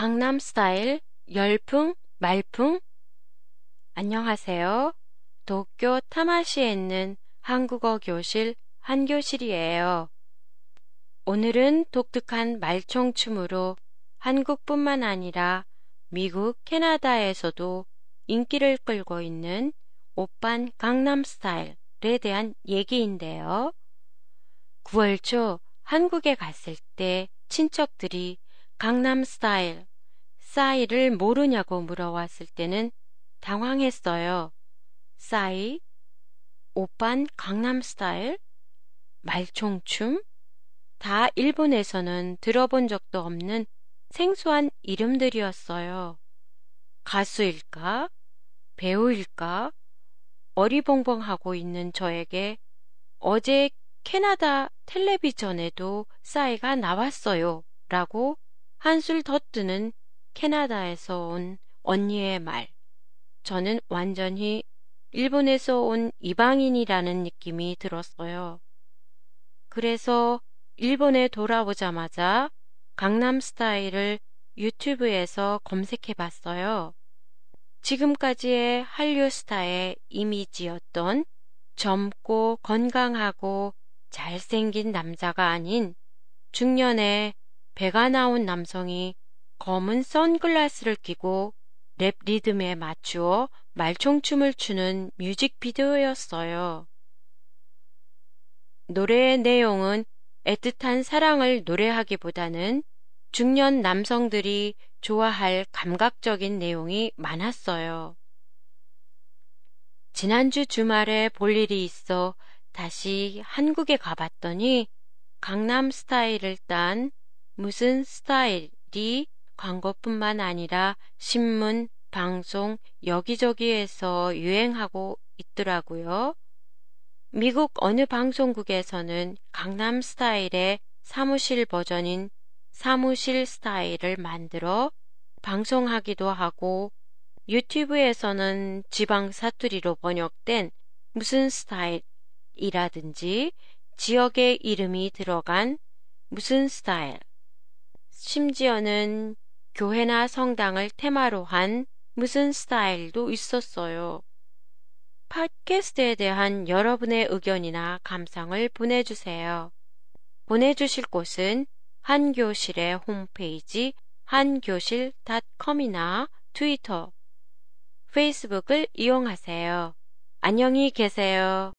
강남 스타일 열풍 말풍 안녕하세요. 도쿄 타마시에 있는 한국어 교실 한교실이에요. 오늘은 독특한 말총춤으로 한국뿐만 아니라 미국, 캐나다에서도 인기를 끌고 있는 오빤 강남 스타일에 대한 얘기인데요. 9월 초 한국에 갔을 때 친척들이 강남 스타일, 싸이를 모르냐고 물어왔을 때는 당황했어요. 싸이? 오빤 강남 스타일? 말총춤? 다 일본에서는 들어본 적도 없는 생소한 이름들이었어요. 가수일까? 배우일까? 어리벙벙하고 있는 저에게 어제 캐나다 텔레비전에도 싸이가 나왔어요. 라고 한술 더 뜨는 캐나다에서 온 언니의 말. 저는 완전히 일본에서 온 이방인이라는 느낌이 들었어요. 그래서 일본에 돌아오자마자 강남 스타일을 유튜브에서 검색해 봤어요. 지금까지의 한류 스타의 이미지였던 젊고 건강하고 잘생긴 남자가 아닌 중년의 배가 나온 남성이 검은 선글라스를 끼고 랩 리듬에 맞추어 말총춤을 추는 뮤직비디오였어요. 노래의 내용은 애틋한 사랑을 노래하기보다는 중년 남성들이 좋아할 감각적인 내용이 많았어요. 지난주 주말에 볼 일이 있어 다시 한국에 가봤더니 강남 스타일을 딴 무슨 스타일이 광고뿐만 아니라 신문, 방송, 여기저기에서 유행하고 있더라고요. 미국 어느 방송국에서는 강남 스타일의 사무실 버전인 사무실 스타일을 만들어 방송하기도 하고 유튜브에서는 지방 사투리로 번역된 무슨 스타일이라든지 지역의 이름이 들어간 무슨 스타일 심지어는 교회나 성당을 테마로 한 무슨 스타일도 있었어요. 팟캐스트에 대한 여러분의 의견이나 감상을 보내주세요. 보내주실 곳은 한교실의 홈페이지 한교실.com이나 트위터, 페이스북을 이용하세요. 안녕히 계세요.